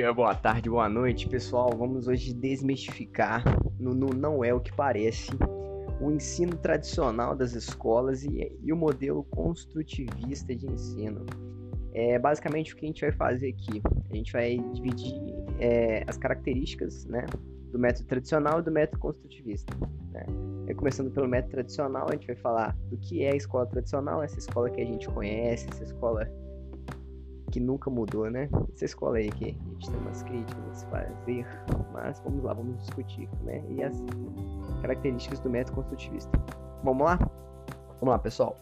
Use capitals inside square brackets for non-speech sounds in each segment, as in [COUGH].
Dia, boa tarde, boa noite, pessoal. Vamos hoje desmistificar no, não é o que parece o ensino tradicional das escolas e, e o modelo construtivista de ensino. É basicamente o que a gente vai fazer aqui. A gente vai dividir é, as características, né, do método tradicional e do método construtivista. Né? É, começando pelo método tradicional, a gente vai falar do que é a escola tradicional, essa escola que a gente conhece, essa escola que nunca mudou, né? Essa escola aí que a gente tem umas críticas a fazer, mas vamos lá, vamos discutir, né? E as características do método construtivista. Vamos lá? Vamos lá, pessoal.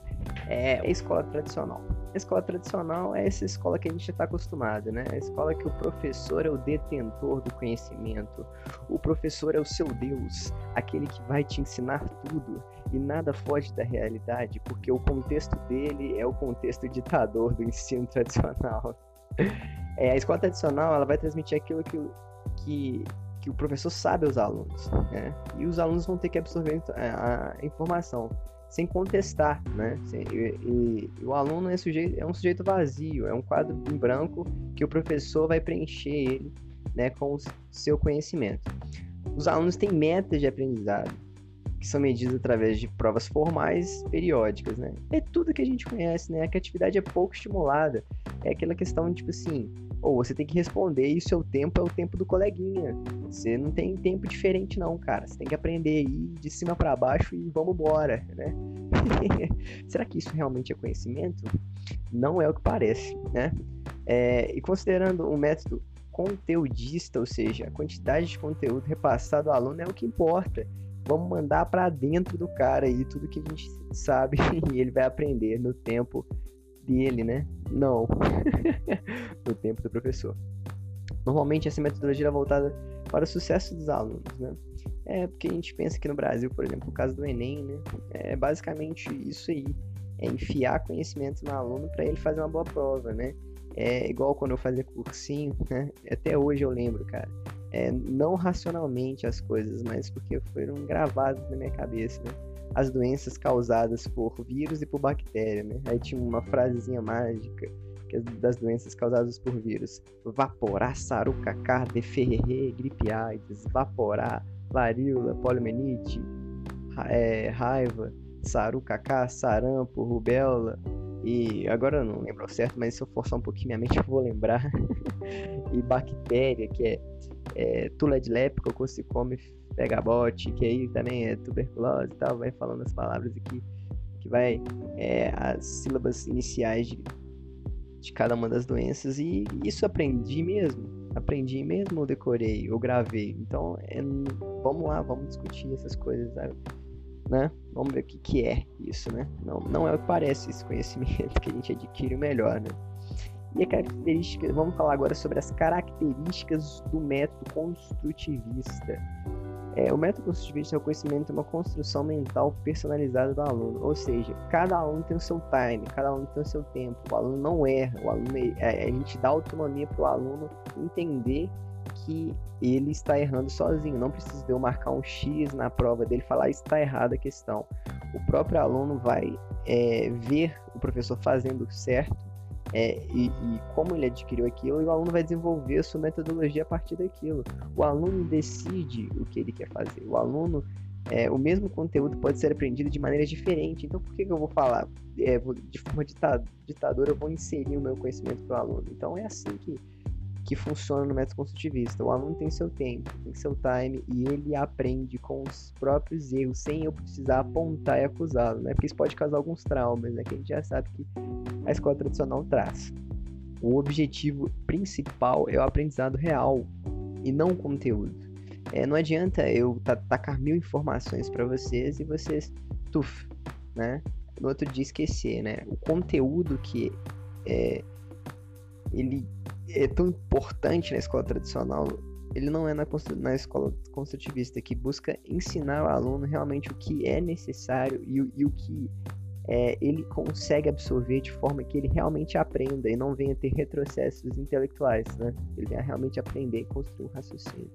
É a escola tradicional. A escola tradicional é essa escola que a gente está acostumado, né? A escola que o professor é o detentor do conhecimento, o professor é o seu Deus, aquele que vai te ensinar tudo e nada foge da realidade, porque o contexto dele é o contexto ditador do ensino [LAUGHS] tradicional. É, a escola tradicional ela vai transmitir aquilo que, que, que o professor sabe aos alunos, né? E os alunos vão ter que absorver a, a informação sem contestar, né? E, e, o aluno é, sujeito, é um sujeito vazio, é um quadro em branco que o professor vai preencher ele, né, com o seu conhecimento. Os alunos têm metas de aprendizado que são medidas através de provas formais periódicas, né? É tudo que a gente conhece, né? A criatividade é pouco estimulada. É aquela questão, tipo assim, ou você tem que responder e o seu tempo é o tempo do coleguinha. Você não tem tempo diferente não, cara. Você tem que aprender aí de cima para baixo e vamos embora, né? [LAUGHS] Será que isso realmente é conhecimento? Não é o que parece, né? É, e considerando um método conteudista, ou seja, a quantidade de conteúdo repassado ao aluno é o que importa vamos mandar para dentro do cara aí tudo que a gente sabe [LAUGHS] e ele vai aprender no tempo dele, né? Não, [LAUGHS] no tempo do professor. Normalmente essa metodologia é voltada para o sucesso dos alunos, né? É porque a gente pensa aqui no Brasil, por exemplo, o caso do Enem, né? É basicamente isso aí, é enfiar conhecimento no aluno para ele fazer uma boa prova, né? É igual quando eu fazia cursinho, né? Até hoje eu lembro, cara é, não racionalmente as coisas, mas porque foram gravadas na minha cabeça, né? As doenças causadas por vírus e por bactéria, né? Aí tinha uma frasezinha mágica é das doenças causadas por vírus. Vaporar, saruca, carne, ferrerê, gripe AIDS, vaporar, varíola, poliomielite, é, raiva, saruca, sarampo, rubéola, e agora eu não lembro certo, mas se eu forçar um pouquinho minha mente eu vou lembrar. [LAUGHS] e bactéria, que é, é tula de come pegabote, que aí também é tuberculose e tal, vai falando as palavras aqui, que vai é, as sílabas iniciais de, de cada uma das doenças, e isso aprendi mesmo, aprendi mesmo, ou decorei, ou gravei. Então, é, vamos lá, vamos discutir essas coisas, sabe? né? Vamos ver o que, que é isso, né? Não, não é o que parece esse conhecimento [LAUGHS] que a gente adquire melhor, né? E a característica, vamos falar agora sobre as características do método construtivista. É, o método é o conhecimento de uma construção mental personalizada do aluno, ou seja, cada aluno tem o seu time, cada aluno tem o seu tempo, o aluno não erra, o aluno, é, a gente dá autonomia para o aluno entender que ele está errando sozinho. Não precisa de eu marcar um X na prova dele falar está errada a questão. O próprio aluno vai é, ver o professor fazendo certo é, e, e, como ele adquiriu aquilo, o aluno vai desenvolver a sua metodologia a partir daquilo. O aluno decide o que ele quer fazer. O aluno, é, o mesmo conteúdo pode ser aprendido de maneira diferente. Então, por que, que eu vou falar é, de forma ditadora? Eu vou inserir o meu conhecimento para o aluno. Então, é assim que que funciona no método construtivista. O aluno tem seu tempo, tem seu time e ele aprende com os próprios erros, sem eu precisar apontar e acusá-lo, né? Porque isso pode causar alguns traumas, né? Que a gente já sabe que a escola tradicional traz. O objetivo principal é o aprendizado real e não o conteúdo. É, não adianta eu tacar mil informações para vocês e vocês, tuf, né? No outro dia esquecer, né? O conteúdo que é, ele é tão importante na escola tradicional, ele não é na, na escola construtivista, que busca ensinar o aluno realmente o que é necessário e, e o que é, ele consegue absorver de forma que ele realmente aprenda e não venha ter retrocessos intelectuais, né? Ele venha realmente aprender e construir um raciocínio.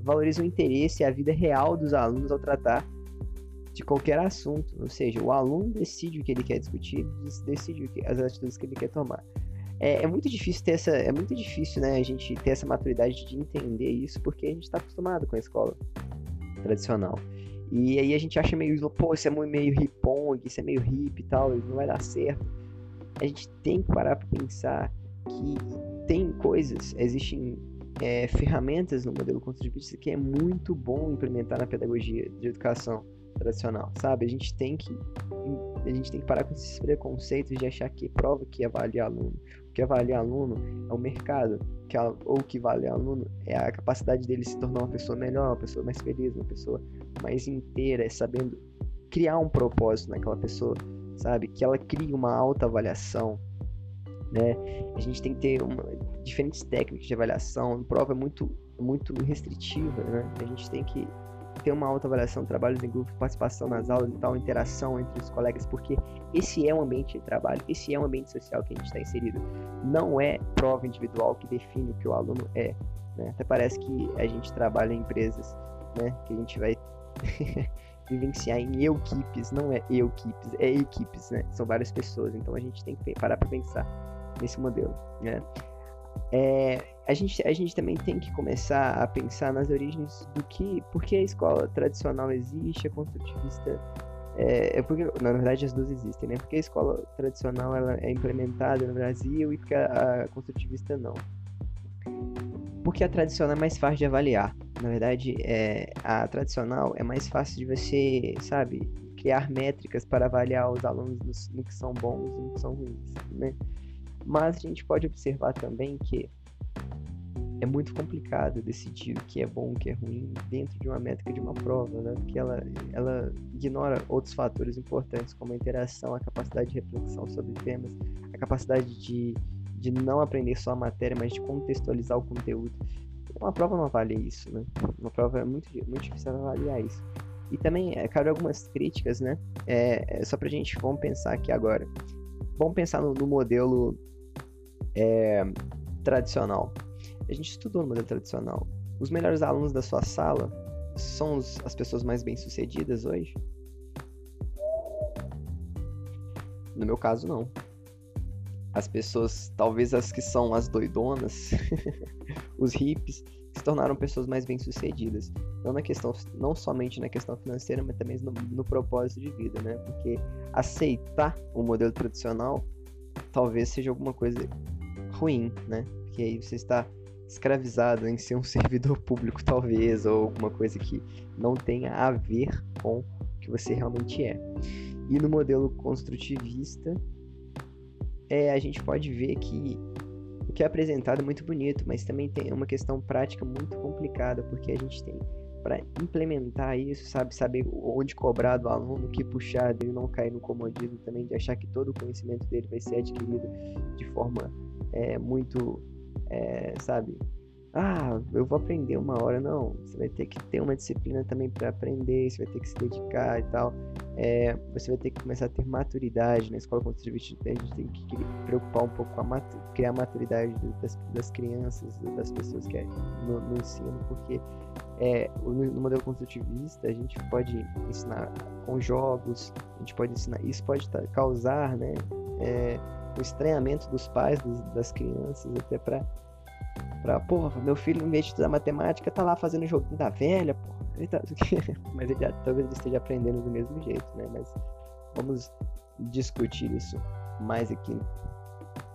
Valoriza o interesse e a vida real dos alunos ao tratar de qualquer assunto, ou seja, o aluno decide o que ele quer discutir, decide as atitudes que ele quer tomar é, é, muito difícil ter essa. É muito difícil, né, a gente ter essa maturidade de entender isso, porque a gente está acostumado com a escola tradicional. E aí a gente acha meio, pô, isso é meio hipong, isso é meio hip e tal, não vai dar certo. A gente tem que parar para pensar que tem coisas, existem é, ferramentas no modelo construtivista que é muito bom implementar na pedagogia de educação tradicional, sabe? A gente tem que a gente tem que parar com esses preconceitos de achar que prova que avalia aluno. O que avalia aluno é o mercado, que ou que vale aluno é a capacidade dele se tornar uma pessoa melhor, uma pessoa mais feliz, uma pessoa mais inteira, é sabendo criar um propósito naquela pessoa, sabe? Que ela crie uma alta avaliação, né? A gente tem que ter uma, diferentes técnicas de avaliação, a prova é muito muito restritiva, né? A gente tem que ter uma autoavaliação, trabalhos em grupo, participação nas aulas e tal, interação entre os colegas, porque esse é um ambiente de trabalho, esse é um ambiente social que a gente está inserido. Não é prova individual que define o que o aluno é. Né? Até parece que a gente trabalha em empresas, né? Que a gente vai [LAUGHS] vivenciar em equipes, não é equipes, é equipes, né? São várias pessoas, então a gente tem que parar para pensar nesse modelo, né? É, a, gente, a gente também tem que começar a pensar nas origens do que, por que a escola tradicional existe, a construtivista é, é porque, na verdade, as duas existem, né? Porque a escola tradicional ela é implementada no Brasil e porque a, a construtivista não. Porque a tradicional é mais fácil de avaliar. Na verdade, é, a tradicional é mais fácil de você, sabe, criar métricas para avaliar os alunos no, no que são bons e no que são ruins, né? Mas a gente pode observar também que é muito complicado decidir o que é bom, o que é ruim dentro de uma métrica de uma prova, né? Porque ela, ela ignora outros fatores importantes como a interação, a capacidade de reflexão sobre temas, a capacidade de, de não aprender só a matéria, mas de contextualizar o conteúdo. Uma prova não avalia isso, né? Uma prova é muito, muito difícil avaliar isso. E também, é, cabe algumas críticas, né? É, é só pra gente, vamos pensar aqui agora. Vamos pensar no, no modelo é, tradicional. A gente estudou no modelo tradicional. Os melhores alunos da sua sala são os, as pessoas mais bem-sucedidas hoje? No meu caso, não. As pessoas, talvez as que são as doidonas, [LAUGHS] os hips, se tornaram pessoas mais bem-sucedidas. Não na questão, não somente na questão financeira, mas também no, no propósito de vida, né? Porque aceitar o modelo tradicional talvez seja alguma coisa ruim, né? Porque aí você está escravizado em ser um [LAUGHS] servidor público, talvez, ou alguma coisa que não tenha a ver com o que você realmente é. E no modelo construtivista, é, a gente pode ver que o que é apresentado é muito bonito, mas também tem uma questão prática muito complicada, porque a gente tem para implementar isso, sabe, saber onde cobrar do aluno, que puxar dele não cair no comodismo também de achar que todo o conhecimento dele vai ser adquirido de forma é, muito, é, sabe? Ah, eu vou aprender uma hora. Não, você vai ter que ter uma disciplina também para aprender, você vai ter que se dedicar e tal. É, você vai ter que começar a ter maturidade na escola construtivista. A gente tem que preocupar um pouco com a criar a maturidade das, das crianças, das pessoas que é no, no ensino, porque é, no, modelo construtivista a gente pode ensinar com jogos, a gente pode ensinar, isso pode causar, né? É, o estranhamento dos pais, dos, das crianças, até pra, pra, porra, meu filho, em vez de estudar matemática, tá lá fazendo joguinho da velha, porra. Ele tá... [LAUGHS] Mas ele, talvez ele esteja aprendendo do mesmo jeito, né? Mas vamos discutir isso mais aqui.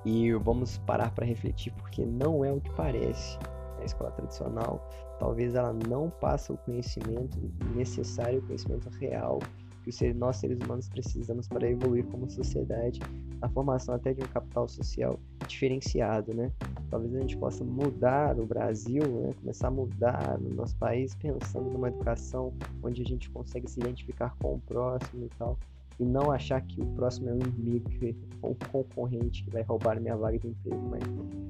E vamos parar para refletir, porque não é o que parece. A escola tradicional, talvez ela não passa o conhecimento necessário, o conhecimento real que nós seres humanos precisamos para evoluir como sociedade, a formação até de um capital social diferenciado, né? Talvez a gente possa mudar o Brasil, né? começar a mudar no nosso país pensando numa educação onde a gente consegue se identificar com o próximo e tal, e não achar que o próximo é um inimigo, [LAUGHS] ou um concorrente que vai roubar minha vaga de emprego, mas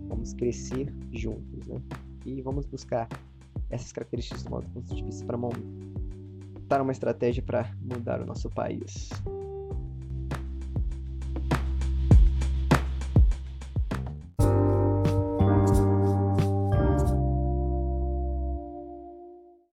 vamos crescer juntos, né? E vamos buscar essas características do modo construtivista para montar uma estratégia para mudar o nosso país.